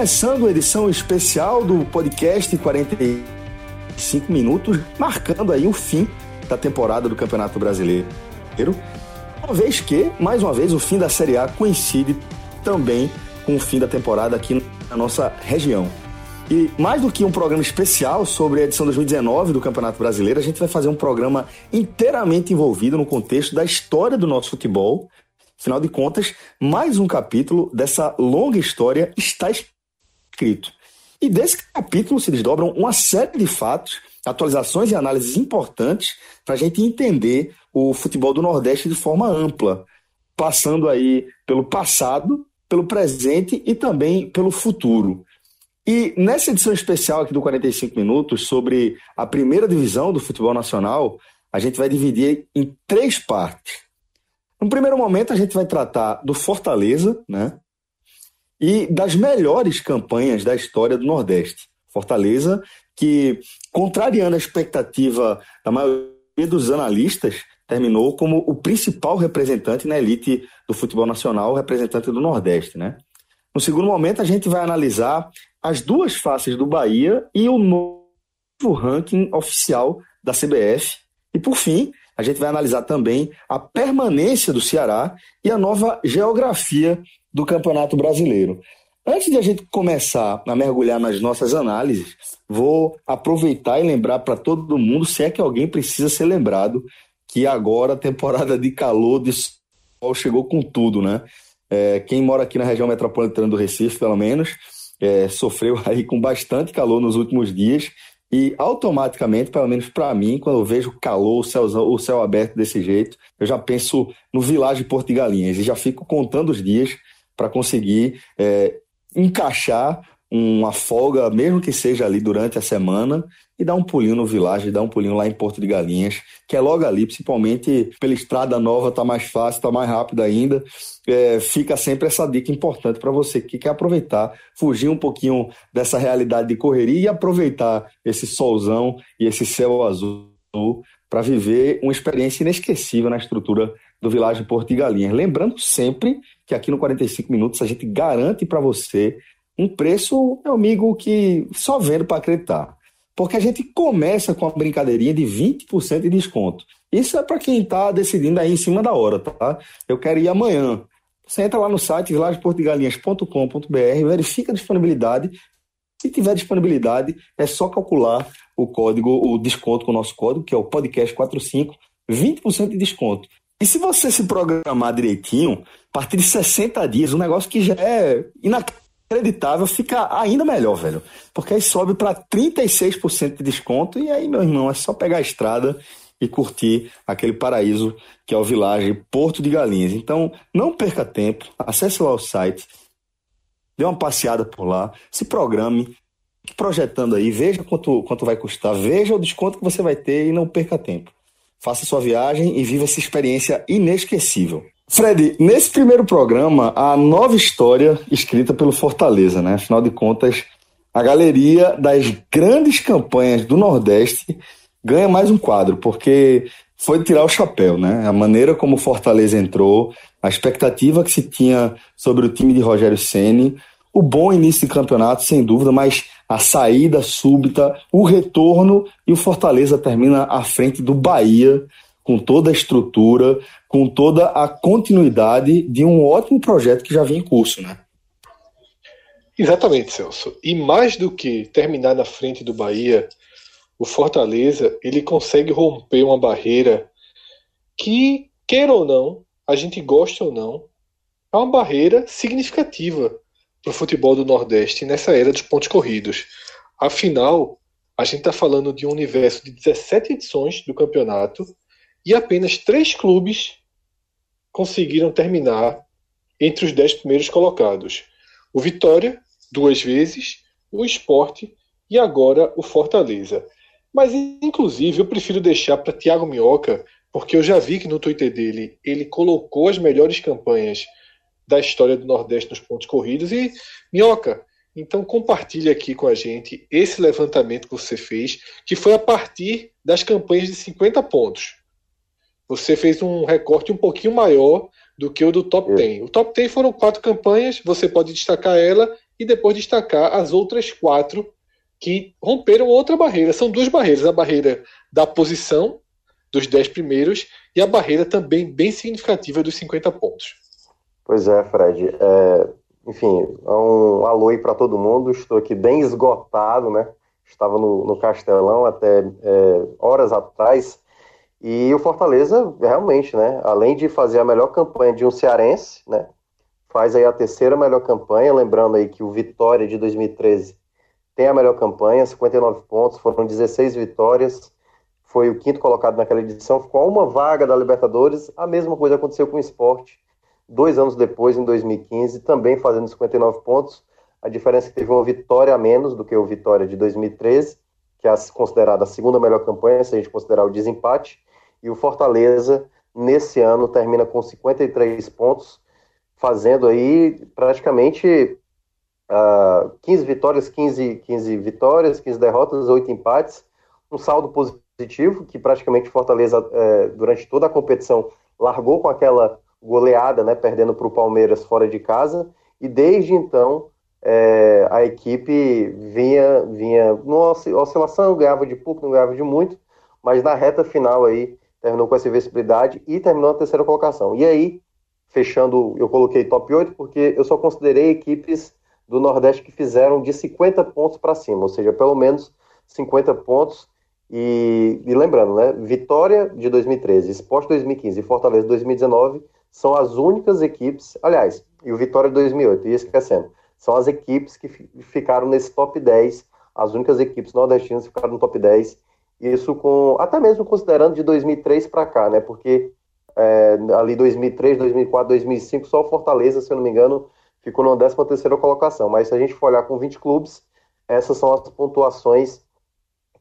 começando a edição especial do podcast 45 minutos, marcando aí o fim da temporada do Campeonato Brasileiro. Uma vez que, mais uma vez, o fim da Série A coincide também com o fim da temporada aqui na nossa região. E mais do que um programa especial sobre a edição 2019 do Campeonato Brasileiro, a gente vai fazer um programa inteiramente envolvido no contexto da história do nosso futebol. Afinal de contas, mais um capítulo dessa longa história está escrito. E desse capítulo se desdobram uma série de fatos, atualizações e análises importantes para a gente entender o futebol do Nordeste de forma ampla, passando aí pelo passado, pelo presente e também pelo futuro. E nessa edição especial aqui do 45 Minutos sobre a primeira divisão do futebol nacional, a gente vai dividir em três partes. No primeiro momento, a gente vai tratar do Fortaleza, né? e das melhores campanhas da história do Nordeste. Fortaleza, que, contrariando a expectativa da maioria dos analistas, terminou como o principal representante na elite do futebol nacional, representante do Nordeste. Né? No segundo momento, a gente vai analisar as duas faces do Bahia e o novo ranking oficial da CBF. E, por fim, a gente vai analisar também a permanência do Ceará e a nova geografia do Campeonato Brasileiro. Antes de a gente começar a mergulhar nas nossas análises, vou aproveitar e lembrar para todo mundo, se é que alguém precisa ser lembrado, que agora a temporada de calor, de sol, chegou com tudo, né? É, quem mora aqui na região metropolitana do Recife, pelo menos, é, sofreu aí com bastante calor nos últimos dias e automaticamente, pelo menos para mim, quando eu vejo calor, o céu, o céu aberto desse jeito, eu já penso no Vilagem Porto de Galinhas e já fico contando os dias para conseguir é, encaixar uma folga, mesmo que seja ali durante a semana, e dar um pulinho no Village, dar um pulinho lá em Porto de Galinhas, que é logo ali, principalmente pela estrada nova, tá mais fácil, tá mais rápido ainda. É, fica sempre essa dica importante para você que quer aproveitar, fugir um pouquinho dessa realidade de correria e aproveitar esse solzão e esse céu azul para viver uma experiência inesquecível na estrutura do Vilagem Porto de Galinhas. Lembrando sempre que aqui no 45 Minutos a gente garante para você um preço, meu amigo, que só vendo para acreditar. Porque a gente começa com uma brincadeirinha de 20% de desconto. Isso é para quem está decidindo aí em cima da hora, tá? Eu quero ir amanhã. Você entra lá no site vilageportigalinhas.com.br, verifica a disponibilidade. Se tiver disponibilidade, é só calcular o código, o desconto com o nosso código, que é o podcast45, 20% de desconto. E se você se programar direitinho, a partir de 60 dias, um negócio que já é inacreditável, fica ainda melhor, velho. Porque aí sobe para 36% de desconto e aí, meu irmão, é só pegar a estrada e curtir aquele paraíso que é o Village Porto de Galinhas. Então, não perca tempo, acesse lá o site, dê uma passeada por lá, se programe, projetando aí, veja quanto, quanto vai custar, veja o desconto que você vai ter e não perca tempo. Faça sua viagem e viva essa experiência inesquecível. Fred, nesse primeiro programa, a nova história escrita pelo Fortaleza, né? Afinal de contas, a galeria das grandes campanhas do Nordeste ganha mais um quadro, porque foi tirar o chapéu, né? A maneira como o Fortaleza entrou, a expectativa que se tinha sobre o time de Rogério Ceni, o bom início de campeonato, sem dúvida, mas a saída súbita, o retorno e o Fortaleza termina à frente do Bahia, com toda a estrutura, com toda a continuidade de um ótimo projeto que já vinha em curso, né? Exatamente, Celso. E mais do que terminar na frente do Bahia, o Fortaleza ele consegue romper uma barreira que, queira ou não, a gente gosta ou não, é uma barreira significativa para o futebol do Nordeste nessa era dos pontos corridos. Afinal, a gente está falando de um universo de 17 edições do campeonato e apenas três clubes conseguiram terminar entre os dez primeiros colocados. O Vitória, duas vezes, o Esporte e agora o Fortaleza. Mas, inclusive, eu prefiro deixar para Thiago Minhoca, porque eu já vi que no Twitter dele ele colocou as melhores campanhas da história do Nordeste nos pontos corridos. E, Minhoca, Então compartilhe aqui com a gente esse levantamento que você fez, que foi a partir das campanhas de 50 pontos. Você fez um recorte um pouquinho maior do que o do top 10. O top 10 foram quatro campanhas, você pode destacar ela e depois destacar as outras quatro que romperam outra barreira. São duas barreiras: a barreira da posição dos 10 primeiros e a barreira também bem significativa dos 50 pontos. Pois é, Fred. É, enfim, é um alô aí para todo mundo. Estou aqui bem esgotado, né? Estava no, no Castelão até é, horas atrás. E o Fortaleza, realmente, né? Além de fazer a melhor campanha de um cearense, né? Faz aí a terceira melhor campanha. Lembrando aí que o Vitória de 2013 tem a melhor campanha, 59 pontos, foram 16 vitórias. Foi o quinto colocado naquela edição, ficou uma vaga da Libertadores. A mesma coisa aconteceu com o esporte dois anos depois, em 2015, também fazendo 59 pontos. A diferença é que teve uma vitória a menos do que o Vitória de 2013, que é considerada a segunda melhor campanha, se a gente considerar o desempate. E o Fortaleza, nesse ano, termina com 53 pontos, fazendo aí praticamente uh, ah, 15 vitórias, 15, 15 vitórias, 15 derrotas, 8 empates. Um saldo positivo, que praticamente Fortaleza, eh, durante toda a competição, largou com aquela goleada, né, perdendo para o Palmeiras fora de casa, e desde então é, a equipe vinha, vinha numa oscilação, ganhava de pouco, não ganhava de muito, mas na reta final aí terminou com essa invencibilidade e terminou na terceira colocação. E aí, fechando, eu coloquei top 8 porque eu só considerei equipes do Nordeste que fizeram de 50 pontos para cima, ou seja, pelo menos 50 pontos. E, e lembrando, né, Vitória de 2013, Esporte 2015 e Fortaleza 2019 são as únicas equipes, aliás, e o Vitória de 2008, e esquecendo, são as equipes que ficaram nesse top 10, as únicas equipes nordestinas que ficaram no top 10, isso com, até mesmo considerando de 2003 para cá, né, porque é, ali 2003, 2004, 2005, só o Fortaleza, se eu não me engano, ficou na 13 terceira colocação, mas se a gente for olhar com 20 clubes, essas são as pontuações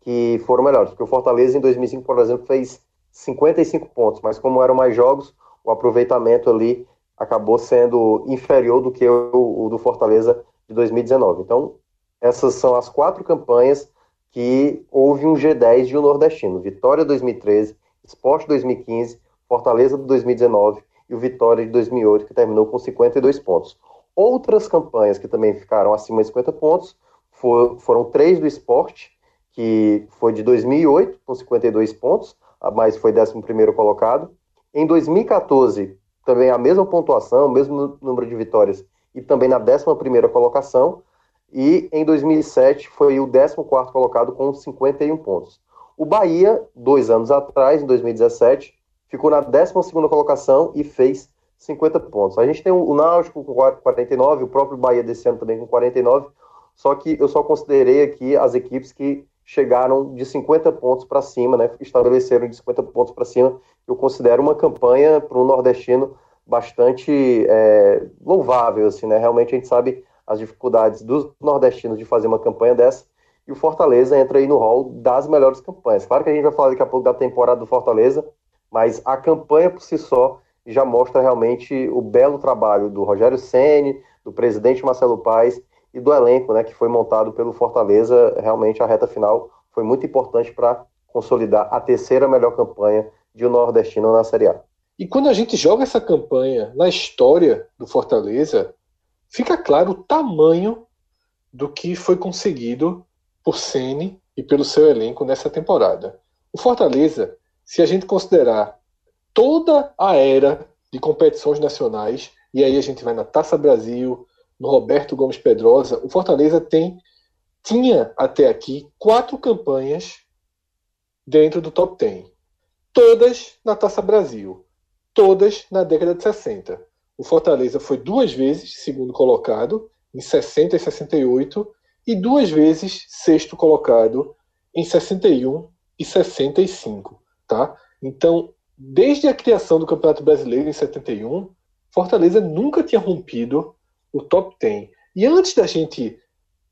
que foram melhores, porque o Fortaleza em 2005, por exemplo, fez 55 pontos, mas como eram mais jogos, o aproveitamento ali acabou sendo inferior do que o, o do Fortaleza de 2019. Então, essas são as quatro campanhas que houve um G10 de um nordestino. Vitória 2013, Esporte 2015, Fortaleza de 2019 e o Vitória de 2008, que terminou com 52 pontos. Outras campanhas que também ficaram acima de 50 pontos for, foram três do Esporte, que foi de 2008, com 52 pontos, mas foi 11 colocado. Em 2014, também a mesma pontuação, o mesmo número de vitórias e também na 11 colocação. E em 2007 foi o 14 colocado com 51 pontos. O Bahia, dois anos atrás, em 2017, ficou na 12 colocação e fez 50 pontos. A gente tem o Náutico com 49, o próprio Bahia desse ano também com 49, só que eu só considerei aqui as equipes que chegaram de 50 pontos para cima, né? Estabeleceram de 50 pontos para cima. Eu considero uma campanha para o nordestino bastante é, louvável, assim, né? Realmente a gente sabe as dificuldades dos nordestinos de fazer uma campanha dessa. E o Fortaleza entra aí no hall das melhores campanhas. Claro que a gente vai falar daqui a pouco da temporada do Fortaleza, mas a campanha por si só já mostra realmente o belo trabalho do Rogério Ceni, do presidente Marcelo Paes e do elenco né, que foi montado pelo Fortaleza. Realmente a reta final foi muito importante para consolidar a terceira melhor campanha de um nordestino na Série A. E quando a gente joga essa campanha na história do Fortaleza, fica claro o tamanho do que foi conseguido por Ceni e pelo seu elenco nessa temporada. O Fortaleza, se a gente considerar toda a era de competições nacionais, e aí a gente vai na Taça Brasil, no Roberto Gomes Pedrosa, o Fortaleza tem tinha até aqui quatro campanhas dentro do top 10. Todas na Taça Brasil. Todas na década de 60. O Fortaleza foi duas vezes segundo colocado, em 60 e 68, e duas vezes sexto colocado, em 61 e 65. Tá? Então, desde a criação do Campeonato Brasileiro em 71, Fortaleza nunca tinha rompido o top 10. E antes da gente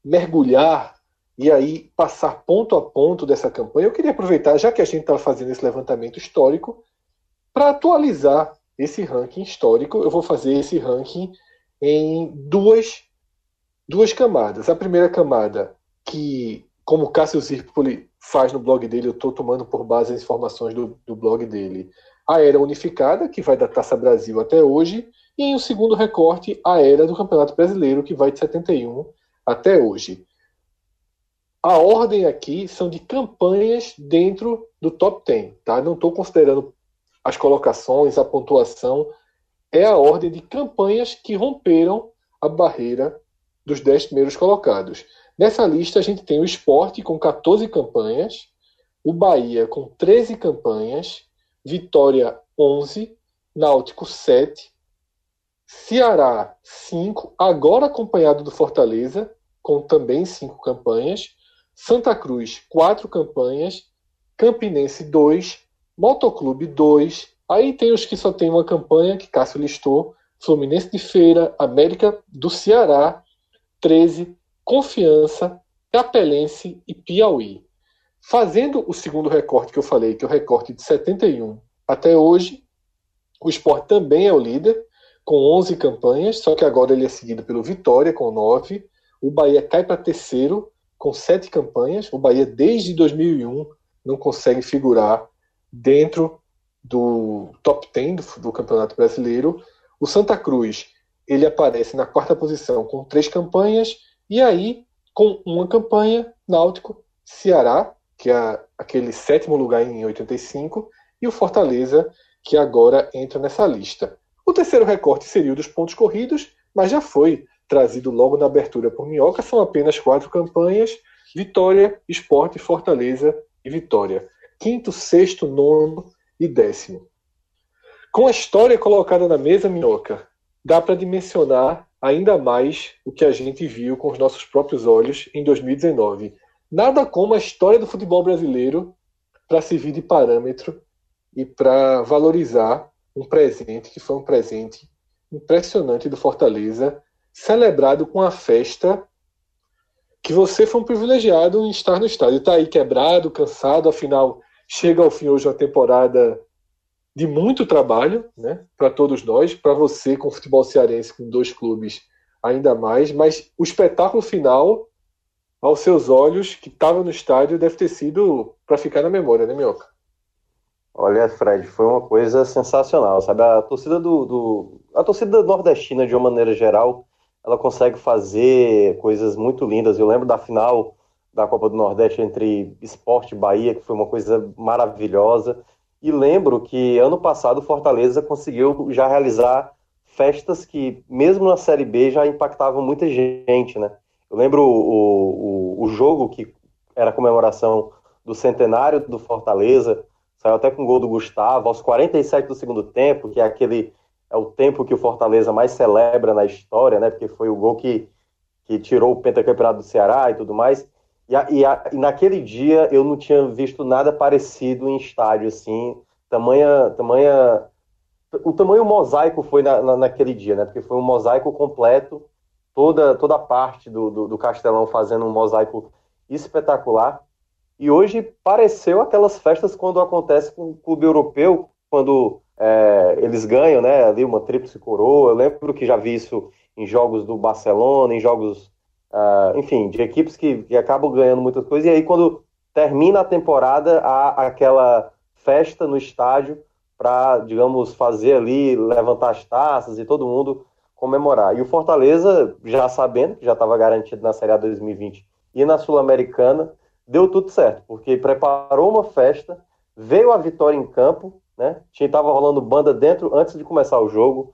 mergulhar e aí passar ponto a ponto dessa campanha, eu queria aproveitar, já que a gente está fazendo esse levantamento histórico, para atualizar esse ranking histórico. Eu vou fazer esse ranking em duas duas camadas. A primeira camada, que, como o Cássio Zirpoli faz no blog dele, eu estou tomando por base as informações do, do blog dele, a era unificada, que vai da Taça Brasil até hoje, e em um segundo recorte, a era do Campeonato Brasileiro, que vai de 71 até hoje. A ordem aqui são de campanhas dentro do top 10, tá? Não estou considerando as colocações, a pontuação, é a ordem de campanhas que romperam a barreira dos 10 primeiros colocados. Nessa lista a gente tem o Esporte com 14 campanhas, o Bahia com 13 campanhas, Vitória 11, Náutico 7, Ceará 5, agora acompanhado do Fortaleza, com também 5 campanhas, Santa Cruz 4 campanhas, Campinense 2, Motoclube 2, aí tem os que só tem uma campanha, que Cássio listou, Fluminense de Feira, América do Ceará, 13, Confiança, Capelense e Piauí. Fazendo o segundo recorte que eu falei, que é o recorte de 71 até hoje, o Sport também é o líder, com 11 campanhas, só que agora ele é seguido pelo Vitória, com 9. O Bahia cai para terceiro, com 7 campanhas. O Bahia, desde 2001, não consegue figurar dentro do top 10 do, do Campeonato Brasileiro. O Santa Cruz ele aparece na quarta posição com três campanhas, e aí, com uma campanha, Náutico, Ceará, que é aquele sétimo lugar em 85, e o Fortaleza, que agora entra nessa lista. O terceiro recorte seria o dos pontos corridos, mas já foi trazido logo na abertura por Minhoca, são apenas quatro campanhas: Vitória, Esporte, Fortaleza e Vitória. Quinto, sexto, nono e décimo. Com a história colocada na mesa, Minhoca, dá para dimensionar ainda mais o que a gente viu com os nossos próprios olhos em 2019. Nada como a história do futebol brasileiro para servir de parâmetro e para valorizar um presente que foi um presente impressionante do Fortaleza, celebrado com a festa que você foi um privilegiado em estar no estádio. Está aí quebrado, cansado, afinal chega ao fim hoje uma temporada de muito trabalho, né, para todos nós, para você com o futebol cearense com dois clubes ainda mais, mas o espetáculo final aos seus olhos que estava no estádio deve ter sido para ficar na memória, né, Minhoca? Olha, Fred, foi uma coisa sensacional, sabe? A torcida do, do, a torcida nordestina de uma maneira geral, ela consegue fazer coisas muito lindas. Eu lembro da final da Copa do Nordeste entre Esporte e Bahia, que foi uma coisa maravilhosa. E lembro que ano passado Fortaleza conseguiu já realizar festas que, mesmo na Série B, já impactavam muita gente, né? Eu lembro o, o, o jogo que era comemoração do centenário do Fortaleza, saiu até com o gol do Gustavo, aos 47 do segundo tempo, que é aquele é o tempo que o Fortaleza mais celebra na história, né? Porque foi o gol que, que tirou o pentacampeonato do Ceará e tudo mais. E, a, e, a, e, naquele dia eu não tinha visto nada parecido em estádio, assim, tamanha, tamanha, o tamanho mosaico foi na, na, naquele dia, né, porque foi um mosaico completo, toda, toda a parte do, do, do Castelão fazendo um mosaico espetacular, e hoje pareceu aquelas festas quando acontece com o clube europeu, quando é, eles ganham, né, ali uma tríplice coroa, eu lembro que já vi isso em jogos do Barcelona, em jogos uh, enfim, de equipes que, que acabam ganhando muitas coisas, e aí quando termina a temporada, há aquela festa no estádio para, digamos, fazer ali, levantar as taças e todo mundo comemorar. E o Fortaleza, já sabendo que já estava garantido na Série A 2020 e na Sul-Americana, deu tudo certo, porque preparou uma festa, veio a vitória em campo, né? Estava rolando banda dentro antes de começar o jogo,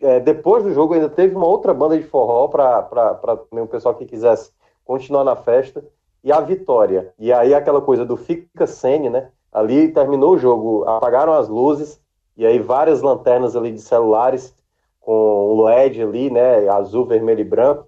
é, depois do jogo ainda teve uma outra banda de forró para o pessoal que quisesse continuar na festa e a vitória. E aí aquela coisa do fica sene, né? Ali terminou o jogo, apagaram as luzes e aí várias lanternas ali de celulares com LED ali, né? Azul, vermelho e branco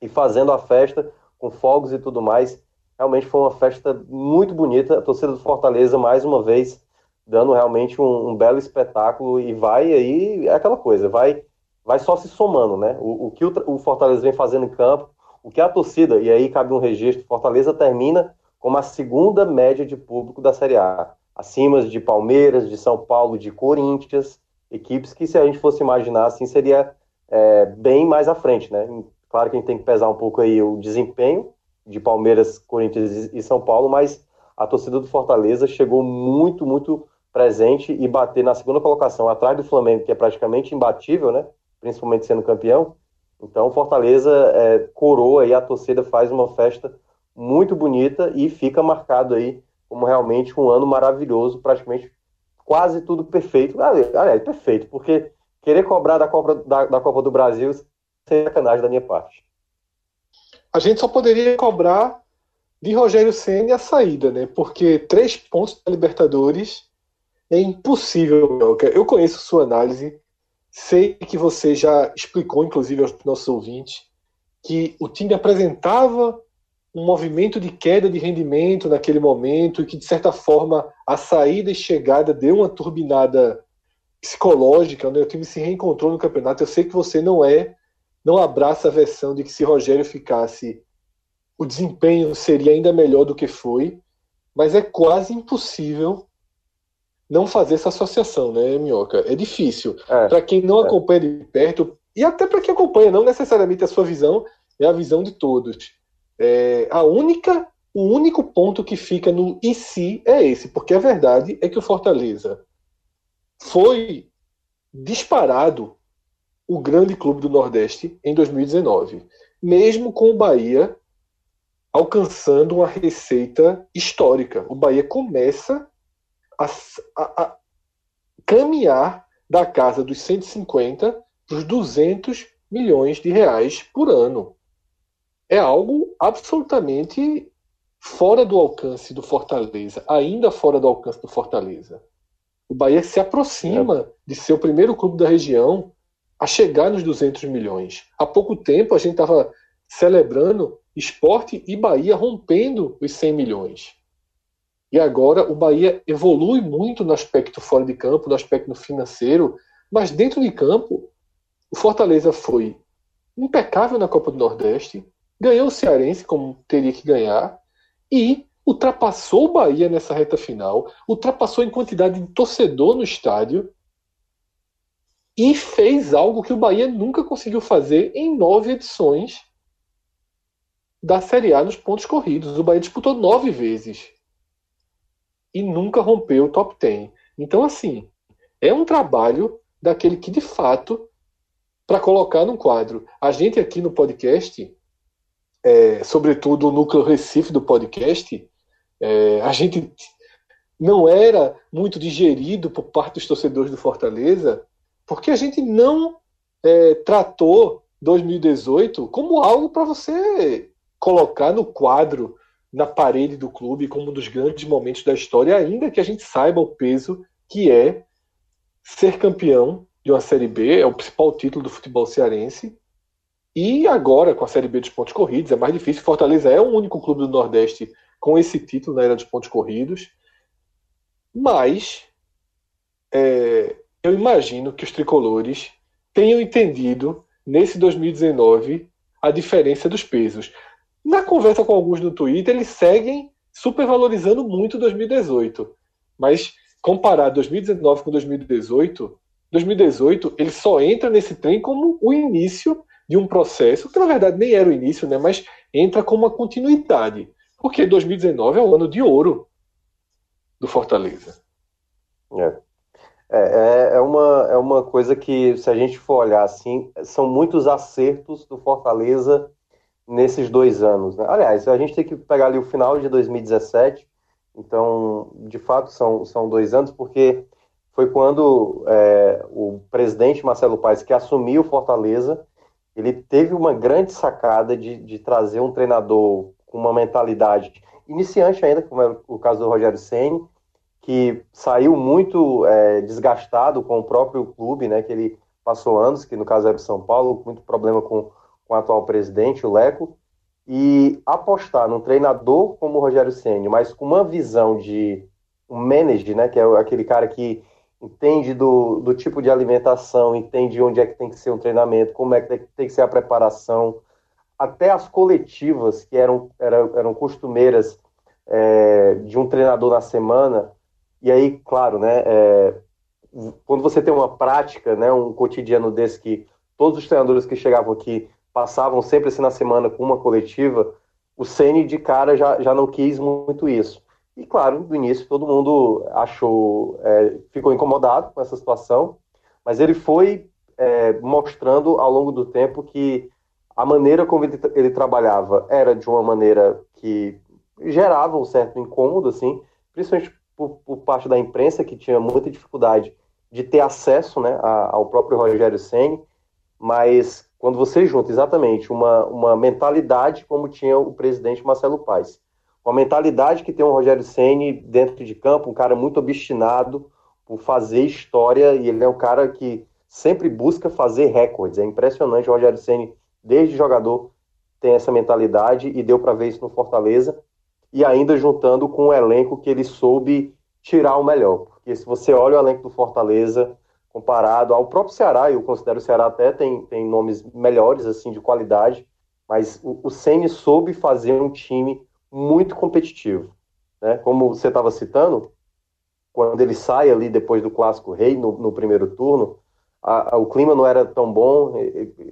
e fazendo a festa com fogos e tudo mais. Realmente foi uma festa muito bonita. A torcida do Fortaleza mais uma vez dando realmente um, um, belo espetáculo e vai aí, é aquela coisa, vai, vai só se somando, né? O, o que o, o, Fortaleza vem fazendo em campo, o que a torcida, e aí cabe um registro, Fortaleza termina como a segunda média de público da Série A, acima de Palmeiras, de São Paulo, de Corinthians, equipes que se a gente fosse imaginar assim seria é, bem mais à frente, né? Claro que a gente tem que pesar um pouco aí o desempenho de Palmeiras, Corinthians e São Paulo, mas a torcida do Fortaleza chegou muito, muito presente e bater na segunda colocação atrás do Flamengo, que é praticamente imbatível, né? Principalmente sendo campeão. Então, Fortaleza é, coroa e a torcida faz uma festa muito bonita e fica marcado aí como realmente um ano maravilhoso, praticamente quase tudo perfeito. Aliás, perfeito, porque querer cobrar da Copa, da, da Copa do Brasil sem sacanagem da minha parte. A gente só poderia cobrar de Rogério Senna a saída, né? Porque três pontos da Libertadores é impossível. Eu conheço sua análise, sei que você já explicou, inclusive, aos nossos ouvintes, que o time apresentava um movimento de queda de rendimento naquele momento e que, de certa forma, a saída e chegada deu uma turbinada psicológica, né? o time se reencontrou no campeonato. Eu sei que você não é, não abraça a versão de que se Rogério ficasse, o desempenho seria ainda melhor do que foi, mas é quase impossível não fazer essa associação, né, Minhoca? É difícil. É, para quem não é. acompanha de perto, e até para quem acompanha, não necessariamente a sua visão, é a visão de todos. É, a única, o único ponto que fica no e se é esse, porque a verdade é que o Fortaleza foi disparado o grande clube do Nordeste em 2019, mesmo com o Bahia alcançando uma receita histórica. O Bahia começa a, a, a caminhar da casa dos 150 para os 200 milhões de reais por ano. É algo absolutamente fora do alcance do Fortaleza, ainda fora do alcance do Fortaleza. O Bahia se aproxima é. de ser o primeiro clube da região a chegar nos 200 milhões. Há pouco tempo a gente estava celebrando esporte e Bahia rompendo os 100 milhões. E agora o Bahia evolui muito no aspecto fora de campo, no aspecto financeiro, mas dentro de campo, o Fortaleza foi impecável na Copa do Nordeste, ganhou o Cearense como teria que ganhar e ultrapassou o Bahia nessa reta final, ultrapassou em quantidade de torcedor no estádio e fez algo que o Bahia nunca conseguiu fazer em nove edições da Série A nos pontos corridos. O Bahia disputou nove vezes e nunca rompeu o top 10. Então, assim, é um trabalho daquele que, de fato, para colocar num quadro. A gente aqui no podcast, é, sobretudo o núcleo Recife do podcast, é, a gente não era muito digerido por parte dos torcedores do Fortaleza, porque a gente não é, tratou 2018 como algo para você colocar no quadro na parede do clube como um dos grandes momentos da história, ainda que a gente saiba o peso que é ser campeão de uma Série B, é o principal título do futebol cearense. E agora, com a Série B dos pontos corridos, é mais difícil. Fortaleza é o único clube do Nordeste com esse título na era dos pontos corridos. Mas é, eu imagino que os tricolores tenham entendido nesse 2019 a diferença dos pesos. Na conversa com alguns no Twitter, eles seguem supervalorizando muito 2018. Mas comparar 2019 com 2018, 2018 ele só entra nesse trem como o início de um processo, que na verdade nem era o início, né, mas entra como uma continuidade. Porque 2019 é o ano de ouro do Fortaleza. É. É, é, é, uma, é uma coisa que, se a gente for olhar assim, são muitos acertos do Fortaleza nesses dois anos. Né? Aliás, a gente tem que pegar ali o final de 2017, então, de fato, são, são dois anos, porque foi quando é, o presidente Marcelo Paes, que assumiu Fortaleza, ele teve uma grande sacada de, de trazer um treinador com uma mentalidade iniciante ainda, como é o caso do Rogério Ceni, que saiu muito é, desgastado com o próprio clube, né, que ele passou anos, que no caso era o São Paulo, muito problema com com o atual presidente, o Leco, e apostar num treinador como o Rogério Ceni, mas com uma visão de um manager, né, que é aquele cara que entende do, do tipo de alimentação, entende onde é que tem que ser um treinamento, como é que tem que ser a preparação, até as coletivas que eram, eram, eram costumeiras é, de um treinador na semana, e aí, claro, né, é, quando você tem uma prática, né, um cotidiano desse que todos os treinadores que chegavam aqui passavam sempre assim na semana com uma coletiva, o Ceni de cara já, já não quis muito isso. E claro, no início todo mundo achou, é, ficou incomodado com essa situação, mas ele foi é, mostrando ao longo do tempo que a maneira como ele, ele, trabalhava era de uma maneira que gerava um certo incômodo, assim, principalmente por, por parte da imprensa, que tinha muita dificuldade de ter acesso né, ao próprio Rogério Senni, mas quando você junta exatamente uma, uma mentalidade como tinha o presidente Marcelo Paes, uma mentalidade que tem o Rogério Ceni dentro de campo, um cara muito obstinado por fazer história e ele é um cara que sempre busca fazer recordes. É impressionante o Rogério Ceni desde jogador tem essa mentalidade e deu para ver isso no Fortaleza e ainda juntando com o elenco que ele soube tirar o melhor, porque se você olha o elenco do Fortaleza comparado ao próprio Ceará, eu considero o Ceará até tem, tem nomes melhores assim de qualidade, mas o, o Ceni soube fazer um time muito competitivo. Né? Como você estava citando, quando ele sai ali depois do Clássico Rei, no, no primeiro turno, a, a, o clima não era tão bom,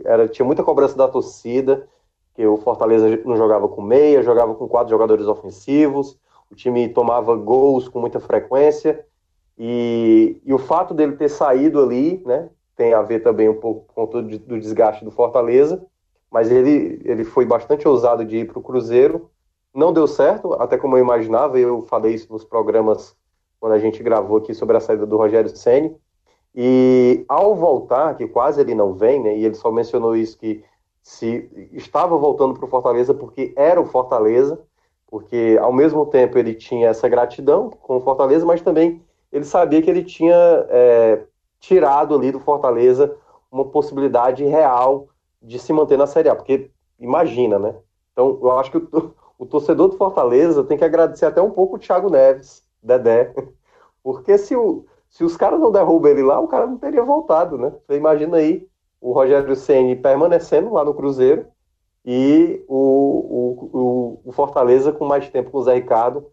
era, tinha muita cobrança da torcida, que o Fortaleza não jogava com meia, jogava com quatro jogadores ofensivos, o time tomava gols com muita frequência, e, e o fato dele ter saído ali, né, tem a ver também um pouco com todo do desgaste do Fortaleza, mas ele, ele foi bastante ousado de ir para o Cruzeiro, não deu certo, até como eu imaginava, eu falei isso nos programas quando a gente gravou aqui sobre a saída do Rogério Ceni. E ao voltar, que quase ele não vem, né, e ele só mencionou isso que se estava voltando para o Fortaleza porque era o Fortaleza, porque ao mesmo tempo ele tinha essa gratidão com o Fortaleza, mas também ele sabia que ele tinha é, tirado ali do Fortaleza uma possibilidade real de se manter na Série A, porque imagina, né? Então eu acho que o, o torcedor do Fortaleza tem que agradecer até um pouco o Thiago Neves, Dedé, porque se, o, se os caras não derrubam ele lá, o cara não teria voltado, né? Você imagina aí o Rogério Ceni permanecendo lá no Cruzeiro e o, o, o, Fortaleza com mais tempo com o Zé Ricardo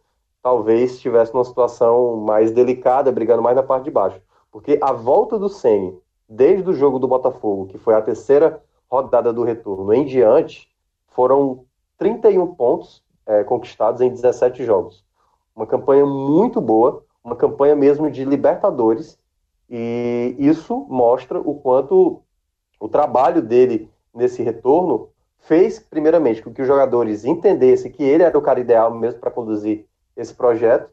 talvez estivesse numa situação mais delicada, brigando mais na parte de baixo. Porque a volta do Ceni, desde o jogo do Botafogo, que foi a terceira rodada do retorno em diante, foram 31 pontos é, conquistados em 17 jogos. Uma campanha muito boa, uma campanha mesmo de Libertadores, e isso mostra o quanto o trabalho dele nesse retorno fez, primeiramente, com que os jogadores entendessem que ele era o cara ideal mesmo para conduzir esse projeto,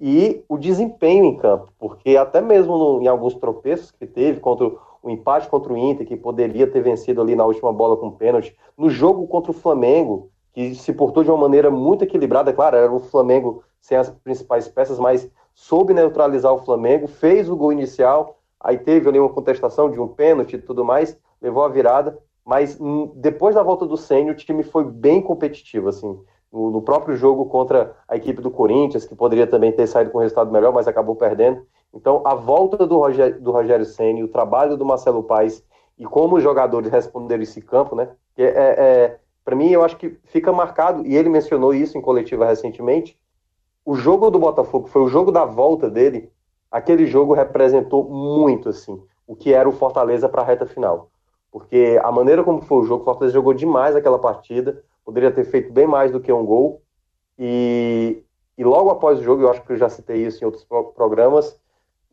e o desempenho em campo, porque até mesmo no, em alguns tropeços que teve, contra o empate contra o Inter, que poderia ter vencido ali na última bola com pênalti, no jogo contra o Flamengo, que se portou de uma maneira muito equilibrada. Claro, era o Flamengo sem as principais peças, mas soube neutralizar o Flamengo, fez o gol inicial, aí teve ali uma contestação de um pênalti e tudo mais, levou a virada, mas depois da volta do Senna, o time foi bem competitivo, assim, no, próprio jogo contra a equipe do Corinthians, que poderia também ter saído com um resultado melhor, mas acabou perdendo. Então, a volta do Rogério, do Rogério Senna, o trabalho do Marcelo Paes e como os jogadores responderam esse campo, né, é, é para mim, eu acho que fica marcado, e ele mencionou isso em coletiva recentemente, o jogo do Botafogo, foi o jogo da volta dele, aquele jogo representou muito, assim, o que era o Fortaleza para a reta final. Porque a maneira como foi o jogo, o Fortaleza jogou demais aquela partida, poderia ter feito bem mais do que um gol, e, e logo após o jogo, eu acho que eu já citei isso em outros programas,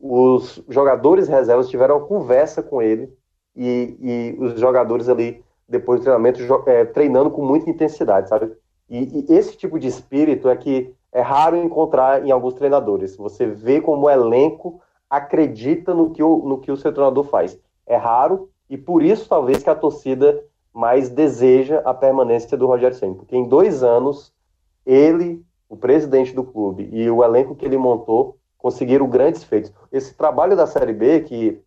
os jogadores reservas tiveram uma conversa com ele, e, e os jogadores ali depois do treinamento, é, treinando com muita intensidade, sabe? E, e, esse tipo de espírito é que é raro encontrar em alguns treinadores. Você vê como o elenco acredita no que o, no que o seu treinador faz. É raro e por isso talvez que a torcida mais deseja a permanência do Rogério Ceni, porque em dois anos ele, o presidente do clube e o elenco que ele montou conseguiram grandes feitos. Esse trabalho da Série B que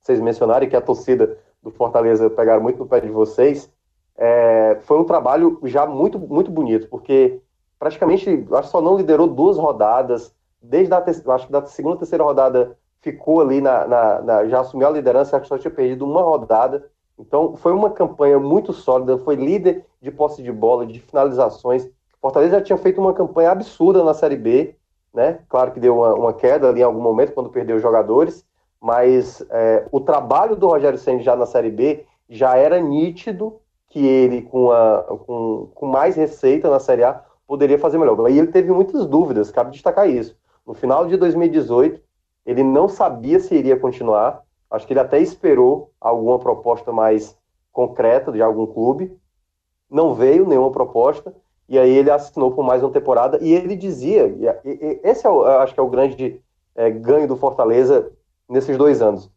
vocês mencionaram e que a torcida do Fortaleza pegaram muito no pé de vocês, é, foi um trabalho já muito, muito bonito, porque praticamente, acho só não liderou duas rodadas, desde a, acho que da segunda terceira rodada ficou ali, na, na, na, já assumiu a liderança, acho que só tinha perdido uma rodada, então foi uma campanha muito sólida, foi líder de posse de bola, de finalizações, Fortaleza já tinha feito uma campanha absurda na Série B, né? Claro que deu uma, uma queda ali em algum momento quando perdeu os jogadores, mas é, o trabalho do Rogério Senna já na Série B já era nítido que ele, com, a, com, com mais receita na Série A, poderia fazer melhor. E ele teve muitas dúvidas, cabe destacar isso. No final de 2018, ele não sabia se iria continuar. Acho que ele até esperou alguma proposta mais concreta de algum clube. Não veio nenhuma proposta. E aí ele assinou por mais uma temporada. E ele dizia, e esse é o, acho que é o grande é, ganho do Fortaleza nesses dois anos.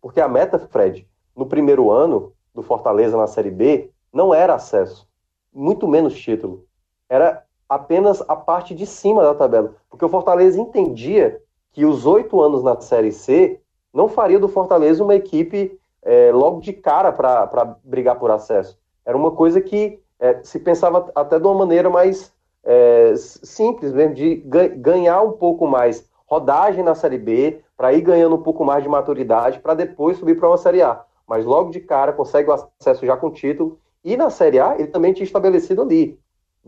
Porque a meta, Fred, no primeiro ano do Fortaleza na Série B, não era acesso, muito menos título. Era apenas a parte de cima da tabela. Porque o Fortaleza entendia que os oito anos na Série C não faria do Fortaleza uma equipe é, logo de cara para brigar por acesso. Era uma coisa que é, se pensava até de uma maneira mais é, simples mesmo, de ganhar um pouco mais rodagem na Série B, para ir ganhando um pouco mais de maturidade, para depois subir para uma Série A. Mas logo de cara consegue o acesso já com título. E na Série A ele também tinha estabelecido ali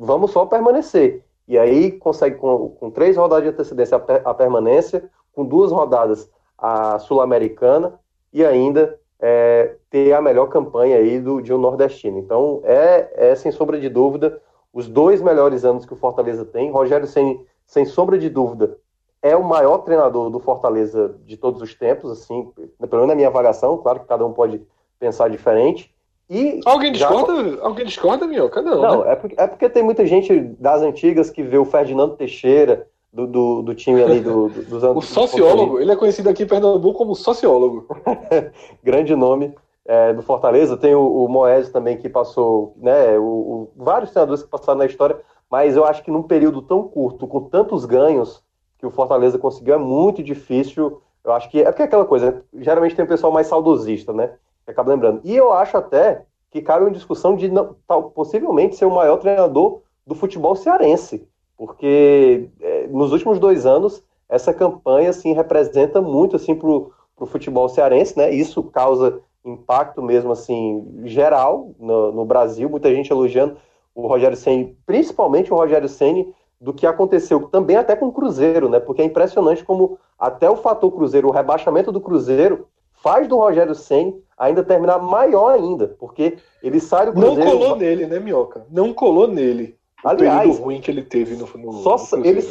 vamos só permanecer. E aí consegue, com, com três rodadas de antecedência, a, a permanência, com duas rodadas a Sul-Americana e ainda é, ter a melhor campanha aí do, de um nordestino. Então, é, é, sem sombra de dúvida, os dois melhores anos que o Fortaleza tem. Rogério, sem, sem sombra de dúvida, é o maior treinador do Fortaleza de todos os tempos, assim, pelo menos na minha avaliação, claro que cada um pode pensar diferente. E alguém discorda? Já... Alguém discorda, Minhoca? Não. Não, né? é, porque, é porque tem muita gente das antigas que vê o Ferdinando Teixeira, do, do, do time ali do, do, dos o sociólogo, ele é conhecido aqui em Pernambuco como sociólogo. Grande nome é, do Fortaleza. Tem o, o Moés também que passou, né? O, o, vários treinadores que passaram na história, mas eu acho que num período tão curto, com tantos ganhos que o Fortaleza conseguiu, é muito difícil. Eu acho que é porque é aquela coisa, geralmente tem um pessoal mais saudosista, né? acaba lembrando. E eu acho até que cabe uma discussão de não, tal, possivelmente ser o maior treinador do futebol cearense, porque é, nos últimos dois anos essa campanha assim representa muito assim para o futebol cearense, né? Isso causa impacto mesmo assim geral no, no Brasil, muita gente elogiando o Rogério Ceni, principalmente o Rogério Ceni do que aconteceu também até com o Cruzeiro, né? Porque é impressionante como até o fator Cruzeiro, o rebaixamento do Cruzeiro faz do Rogério Ceni ainda terminar maior ainda, porque ele sai do Cruzeiro... Não colou nele, né, Minhoca? Não colou nele. O Aliás, ruim que ele teve no, no, só, no Ele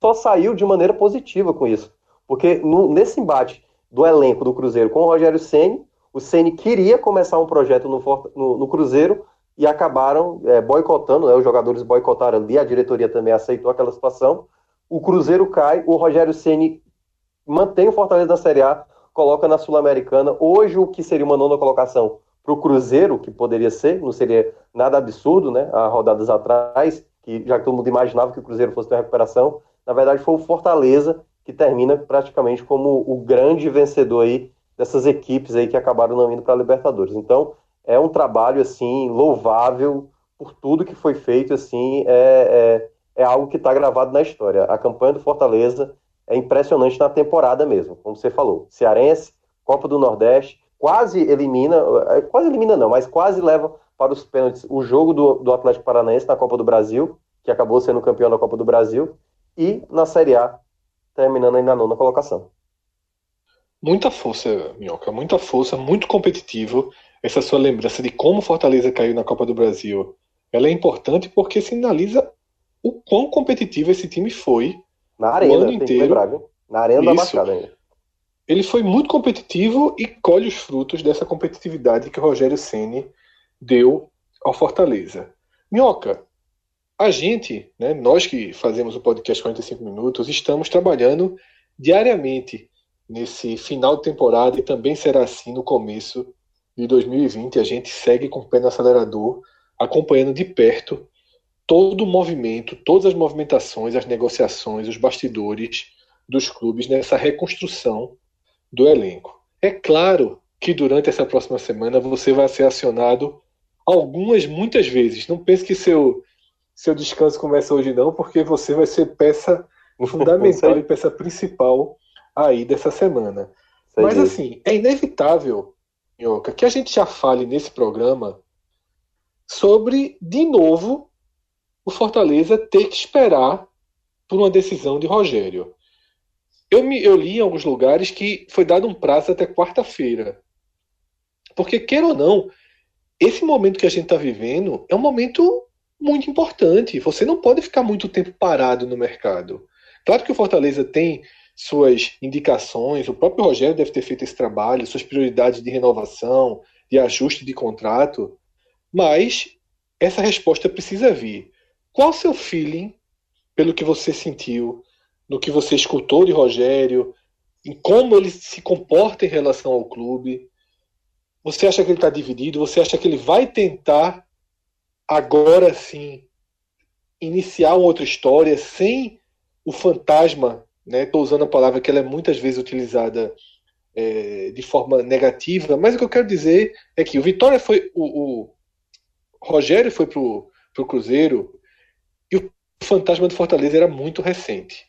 só saiu de maneira positiva com isso. Porque no, nesse embate do elenco do Cruzeiro com o Rogério Ceni, o Ceni queria começar um projeto no, no, no Cruzeiro e acabaram é, boicotando, né, os jogadores boicotaram ali, a diretoria também aceitou aquela situação. O Cruzeiro cai, o Rogério Ceni mantém o Fortaleza na Série A, coloca na Sul-Americana. Hoje, o que seria uma nona colocação para o Cruzeiro, que poderia ser, não seria nada absurdo, né? Há rodadas atrás, que já que todo mundo imaginava que o Cruzeiro fosse ter recuperação, na verdade foi o Fortaleza que termina praticamente como o grande vencedor aí dessas equipes aí que acabaram não indo para a Libertadores. Então, é um trabalho assim louvável por tudo que foi feito, assim, é, é, é algo que está gravado na história. A campanha do Fortaleza é impressionante na temporada mesmo, como você falou. Cearense, Copa do Nordeste, quase elimina, é, quase elimina não, mas quase leva para os pênaltis o jogo do, do Atlético Paranaense na Copa do Brasil, que acabou sendo campeão da Copa do Brasil, e na Série A, terminando ainda na nona colocação. Muita força, Minhoca, muita força, muito competitivo. Essa sua lembrança de como Fortaleza caiu na Copa do Brasil, ela é importante porque sinaliza o quão competitivo esse time foi na arena, tem inteiro. que lembrar? Na arena Isso. da Baixada ainda. Ele foi muito competitivo e colhe os frutos dessa competitividade que o Rogério Ceni deu ao Fortaleza. Minhoca, a gente, né, nós que fazemos o podcast 45 minutos, estamos trabalhando diariamente nesse final de temporada e também será assim no começo de 2020. A gente segue com o pé no acelerador, acompanhando de perto todo o movimento, todas as movimentações, as negociações, os bastidores dos clubes nessa reconstrução do elenco. É claro que durante essa próxima semana você vai ser acionado algumas, muitas vezes. Não pense que seu, seu descanso começa hoje, não, porque você vai ser peça fundamental e peça principal aí dessa semana. Mas assim, é inevitável, Minhoca, que a gente já fale nesse programa sobre, de novo, o Fortaleza ter que esperar por uma decisão de Rogério. Eu, me, eu li em alguns lugares que foi dado um prazo até quarta-feira. Porque, queira ou não, esse momento que a gente está vivendo é um momento muito importante. Você não pode ficar muito tempo parado no mercado. Claro que o Fortaleza tem suas indicações, o próprio Rogério deve ter feito esse trabalho, suas prioridades de renovação, de ajuste de contrato, mas essa resposta precisa vir. Qual o seu feeling pelo que você sentiu, no que você escutou de Rogério, em como ele se comporta em relação ao clube? Você acha que ele está dividido? Você acha que ele vai tentar agora sim iniciar uma outra história sem o fantasma Estou né? usando a palavra que ela é muitas vezes utilizada é, de forma negativa, mas o que eu quero dizer é que o Vitória foi. O, o Rogério foi para o Cruzeiro e o fantasma do Fortaleza era muito recente.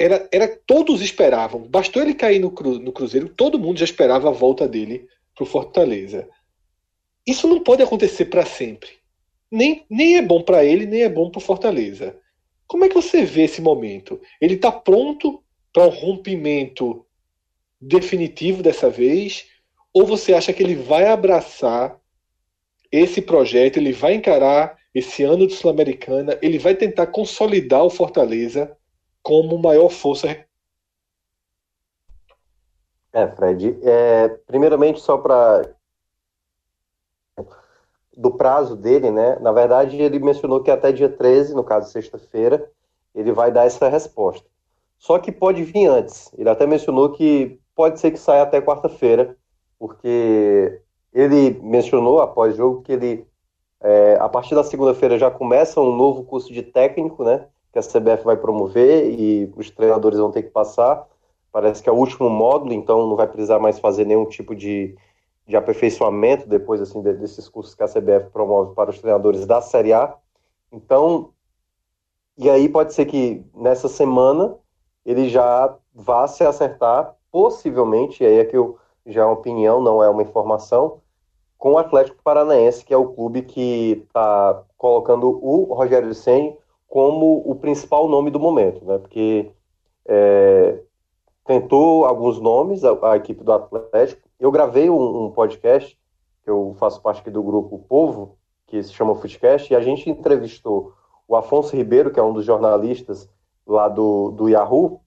Era, era todos esperavam, bastou ele cair no, cru, no Cruzeiro, todo mundo já esperava a volta dele para o Fortaleza. Isso não pode acontecer para sempre. Nem, nem é bom para ele, nem é bom para Fortaleza. Como é que você vê esse momento? Ele está pronto para um rompimento definitivo dessa vez? Ou você acha que ele vai abraçar esse projeto, ele vai encarar esse ano de Sul-Americana, ele vai tentar consolidar o Fortaleza como maior força? É, Fred. É, primeiramente, só para do prazo dele, né? Na verdade, ele mencionou que até dia 13, no caso sexta-feira, ele vai dar essa resposta. Só que pode vir antes. Ele até mencionou que pode ser que saia até quarta-feira, porque ele mencionou após jogo que ele, é, a partir da segunda-feira, já começa um novo curso de técnico, né? Que a CBF vai promover e os treinadores vão ter que passar. Parece que é o último módulo, então não vai precisar mais fazer nenhum tipo de de aperfeiçoamento depois assim desses cursos que a CBF promove para os treinadores da Série A. Então, e aí pode ser que nessa semana ele já vá se acertar, possivelmente, e aí é que eu, já é uma opinião, não é uma informação, com o Atlético Paranaense, que é o clube que está colocando o Rogério Senni como o principal nome do momento, né? Porque é, tentou alguns nomes, a, a, equipe do Atlético. Eu gravei um, um, podcast, que eu faço parte aqui do grupo Povo, que se chama Footcast, e a gente entrevistou o Afonso Ribeiro, que é um dos jornalistas lá do, do Yahoo,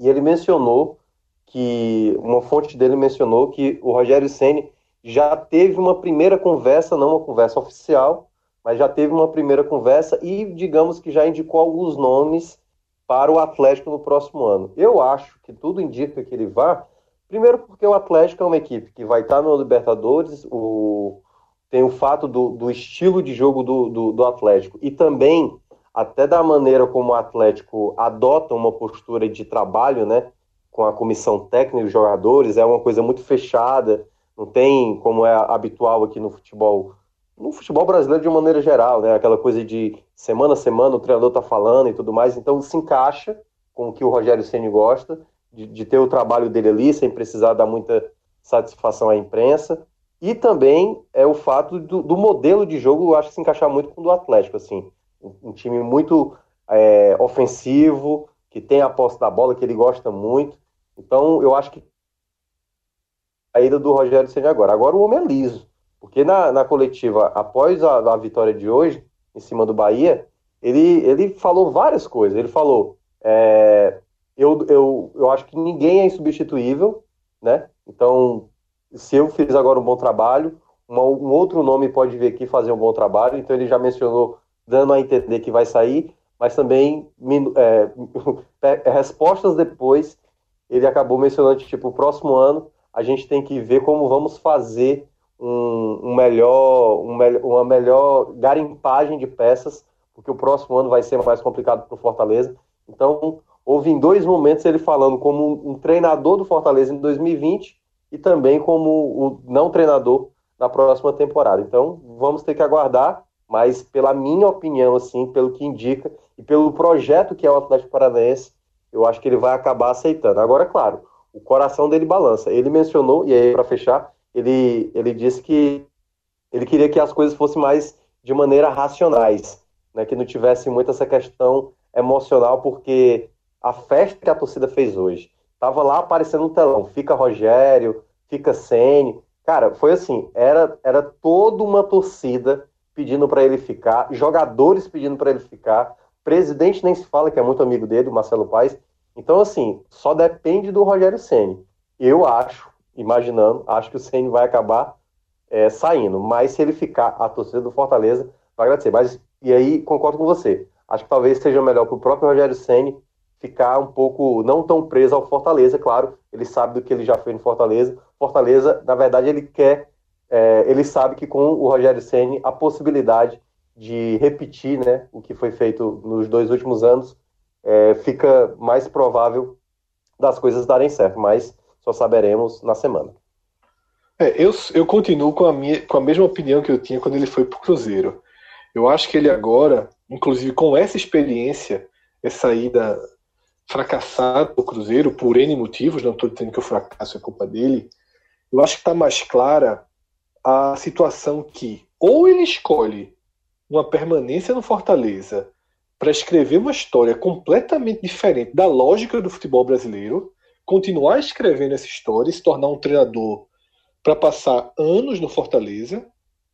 e ele mencionou que, uma fonte dele mencionou que o Rogério Ceni já teve uma primeira conversa, não uma conversa oficial, mas já teve uma primeira conversa e, digamos que já indicou alguns nomes para o Atlético no próximo ano. Eu acho que tudo indica que ele vá, primeiro porque o Atlético é uma equipe que vai estar no Libertadores, o, tem o fato do, do estilo de jogo do, do, do, Atlético e também até da maneira como o Atlético adota uma postura de trabalho, né, com a comissão técnica e os jogadores, é uma coisa muito fechada, não tem como é habitual aqui no futebol no futebol brasileiro de uma maneira geral, né? Aquela coisa de semana a semana o treinador tá falando e tudo mais, então se encaixa com o que o Rogério Ceni gosta, de, de, ter o trabalho dele ali sem precisar dar muita satisfação à imprensa. E também é o fato do, do modelo de jogo, eu acho que se encaixar muito com o do Atlético, assim. Um, um time muito é, ofensivo, que tem a posse da bola, que ele gosta muito. Então, eu acho que a ida do Rogério Ceni agora. Agora o homem é liso. Porque na, na coletiva, após a, a, vitória de hoje, em cima do Bahia, ele, ele falou várias coisas. Ele falou: é, eu, eu, eu acho que ninguém é insubstituível, né? Então, se eu fiz agora um bom trabalho, uma, um outro nome pode vir aqui fazer um bom trabalho. Então, ele já mencionou, dando a entender que vai sair, mas também é, respostas depois, ele acabou mencionando: tipo, o próximo ano a gente tem que ver como vamos fazer um, um melhor, um, uma melhor garimpagem de peças, porque o próximo ano vai ser mais complicado para o Fortaleza. Então, houve em dois momentos ele falando como um treinador do Fortaleza em 2020 e também como o não treinador da próxima temporada. Então, vamos ter que aguardar, mas pela minha opinião, assim, pelo que indica e pelo projeto que é o Atlético Paranaense, eu acho que ele vai acabar aceitando. Agora, claro, o coração dele balança. Ele mencionou, e aí para fechar, ele, ele disse que ele queria que as coisas fossem mais de maneira racionais, né, que não tivesse muito essa questão emocional, porque a festa que a torcida fez hoje estava lá aparecendo no telão, fica Rogério, fica Sene, Cara, foi assim, era, era toda uma torcida pedindo para ele ficar, jogadores pedindo para ele ficar, presidente nem se fala que é muito amigo dele, o Marcelo Paes. Então, assim, só depende do Rogério Ceni. Eu acho, imaginando, acho que o Ceni vai acabar é, saindo. Mas se ele ficar, a torcida do Fortaleza vai agradecer. Mas, e aí, concordo com você. Acho que talvez seja melhor para o próprio Rogério Ceni ficar um pouco, não tão preso ao Fortaleza, claro, ele sabe do que ele já fez no Fortaleza. Fortaleza, na verdade, ele quer, é, ele sabe que com o Rogério Ceni a possibilidade de repetir né, o que foi feito nos dois últimos anos é, fica mais provável das coisas darem certo, mas só saberemos na semana. É, eu, eu continuo com a, minha, com a mesma opinião que eu tinha quando ele foi para o Cruzeiro. Eu acho que ele agora, inclusive com essa experiência, essa ida fracassada do Cruzeiro, por N motivos, não estou dizendo que o fracasso é culpa dele, eu acho que está mais clara a situação que ou ele escolhe uma permanência no Fortaleza para escrever uma história completamente diferente da lógica do futebol brasileiro, continuar escrevendo essa história e se tornar um treinador para passar anos no Fortaleza,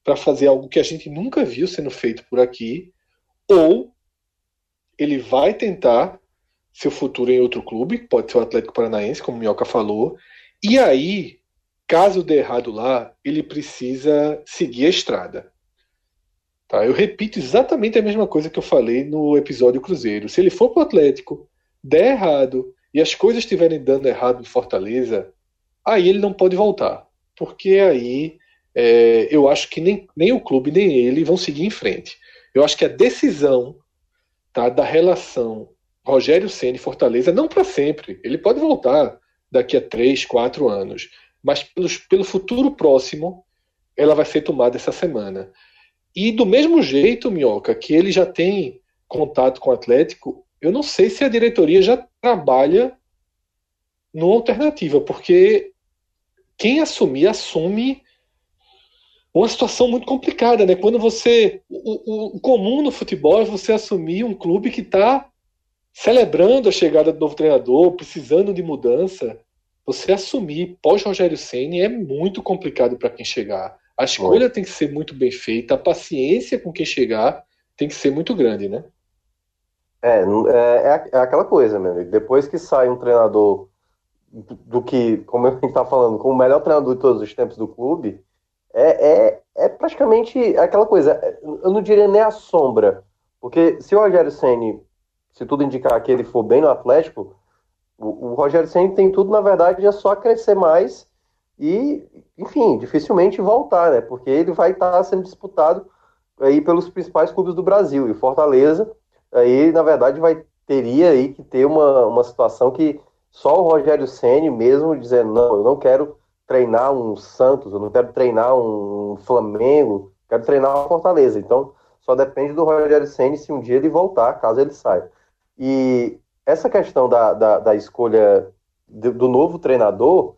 para fazer algo que a gente nunca viu sendo feito por aqui, ou ele vai tentar seu futuro em outro clube, pode ser o Atlético Paranaense, como o Minhoca falou, e aí, caso dê errado lá, ele precisa seguir a estrada. Tá? Eu repito exatamente a mesma coisa que eu falei no episódio Cruzeiro. Se ele for para o Atlético, der errado e as coisas estiverem dando errado no Fortaleza, aí ele não pode voltar porque aí é, eu acho que nem, nem o clube nem ele vão seguir em frente. Eu acho que a decisão tá, da relação Rogério Ceni Fortaleza não para sempre. Ele pode voltar daqui a três, quatro anos, mas pelos, pelo futuro próximo ela vai ser tomada essa semana. E do mesmo jeito, Minhoca, que ele já tem contato com o Atlético, eu não sei se a diretoria já trabalha numa alternativa, porque quem assumir, assume uma situação muito complicada, né? Quando você. O, o comum no futebol é você assumir um clube que está celebrando a chegada do novo treinador, precisando de mudança. Você assumir pós-Rogério Senna é muito complicado para quem chegar. A escolha tem que ser muito bem feita, a paciência com quem chegar tem que ser muito grande, né? É, é, é aquela coisa, meu amigo. Depois que sai um treinador do que, como eu está falando, como o melhor treinador de todos os tempos do clube, é, é, é praticamente aquela coisa. Eu não diria nem a sombra, porque se o Rogério Ceni, se tudo indicar que ele for bem no Atlético, o, o Rogério Ceni tem tudo, na verdade, é só crescer mais e, enfim, dificilmente voltar, né? Porque ele vai estar tá sendo disputado aí pelos principais clubes do Brasil e Fortaleza, aí, na verdade, vai teria aí que ter uma, uma situação que só o Rogério Ceni mesmo dizendo, não, eu não quero treinar um Santos, eu não quero treinar um Flamengo, quero treinar uma Fortaleza. Então, só depende do Rogério Ceni se um dia ele voltar, caso ele saia. E essa questão da, da, da escolha do, do novo treinador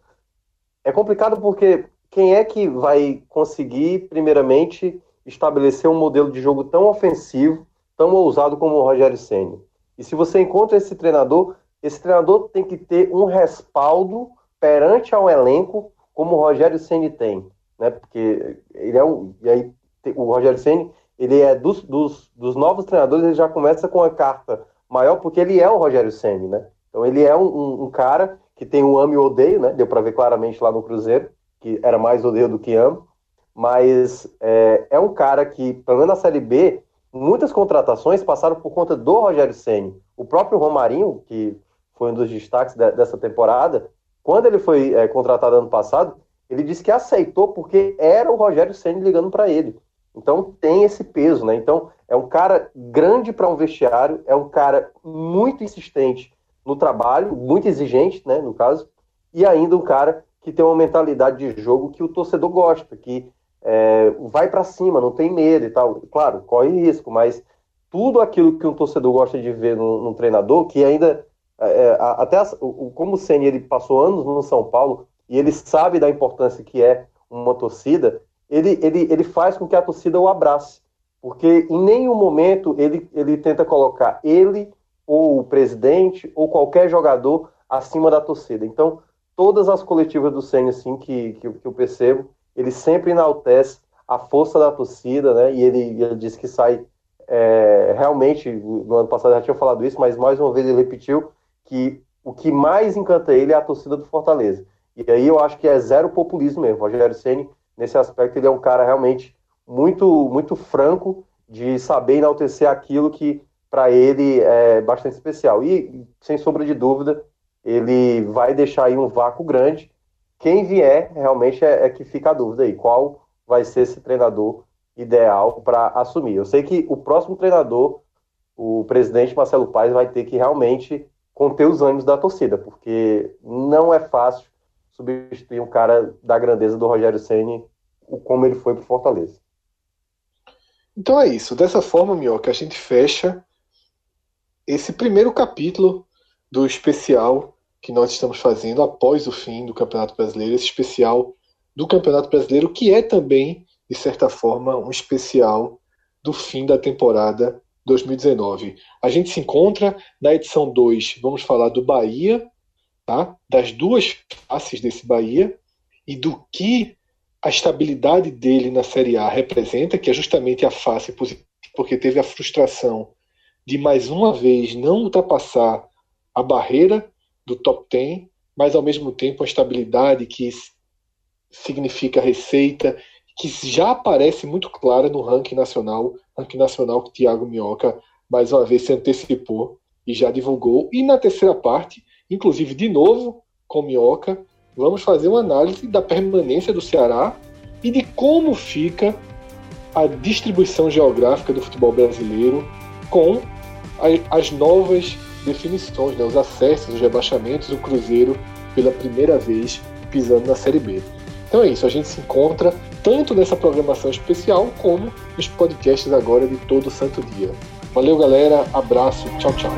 é complicado porque quem é que vai conseguir, primeiramente, estabelecer um modelo de jogo tão ofensivo, tão ousado como o Rogério Ceni? E se você encontra esse treinador, esse treinador tem que ter um respaldo perante ao elenco, como o Rogério Ceni tem, né? Porque ele é um, e aí o Rogério Ceni ele é dos, dos, dos novos treinadores, ele já começa com a carta maior, porque ele é o Rogério Ceni, né? Então ele é um, um, um cara que tem um amo e odeio, né? Deu para ver claramente lá no Cruzeiro, que era mais odeio do que amo, mas é, é um cara que, pelo menos na Série B, muitas contratações passaram por conta do Rogério Ceni. O próprio Romarinho, que foi um dos destaques de, dessa temporada. Quando ele foi é, contratado ano passado, ele disse que aceitou porque era o Rogério Senna ligando para ele. Então tem esse peso, né? Então é um cara grande para um vestiário, é um cara muito insistente no trabalho, muito exigente, né, no caso, e ainda um cara que tem uma mentalidade de jogo que o torcedor gosta, que é, vai para cima, não tem medo e tal. Claro, corre risco, mas tudo aquilo que um torcedor gosta de ver num, num treinador, que ainda é, é até as, o, como o Ceni ele passou anos no São Paulo e ele sabe da importância que é uma torcida, ele, ele, ele faz com que a torcida o abrace, porque em nenhum momento ele, ele tenta colocar ele ou o presidente ou qualquer jogador acima da torcida. Então, todas as coletivas do Ceni assim que, que, que eu percebo, ele sempre enaltece a força da torcida, né? E ele, ele disse que sai é, realmente, no ano passado já tinha falado isso, mas mais uma vez ele repetiu que o que mais encanta ele é a torcida do Fortaleza. E aí eu acho que é zero populismo mesmo. Rogério Ceni nesse aspecto ele é um cara realmente muito muito franco de saber enaltecer aquilo que para ele é bastante especial. E sem sombra de dúvida, ele vai deixar aí um vácuo grande. Quem vier realmente é, é que fica a dúvida aí, qual vai ser esse treinador ideal para assumir. Eu sei que o próximo treinador, o presidente Marcelo Paes, vai ter que realmente conter os ânimos da torcida, porque não é fácil substituir um cara da grandeza do Rogério Ceni como ele foi para Fortaleza. Então é isso. Dessa forma, Mioca, a gente fecha esse primeiro capítulo do especial que nós estamos fazendo após o fim do Campeonato Brasileiro, esse especial do Campeonato Brasileiro, que é também de certa forma, um especial do fim da temporada 2019. A gente se encontra na edição 2, vamos falar do Bahia, tá? das duas faces desse Bahia e do que a estabilidade dele na Série A representa, que é justamente a face positiva, porque teve a frustração de mais uma vez não ultrapassar a barreira do top 10, mas ao mesmo tempo a estabilidade que significa receita que já aparece muito clara no ranking nacional, ranking nacional que Thiago Minhoca mais uma vez se antecipou e já divulgou. E na terceira parte, inclusive de novo com Minhoca, vamos fazer uma análise da permanência do Ceará e de como fica a distribuição geográfica do futebol brasileiro com as novas definições, né, os acessos, os rebaixamentos, o Cruzeiro pela primeira vez pisando na Série B. Então é isso, a gente se encontra tanto nessa programação especial como nos podcasts agora de todo santo dia. Valeu, galera. Abraço. Tchau, tchau.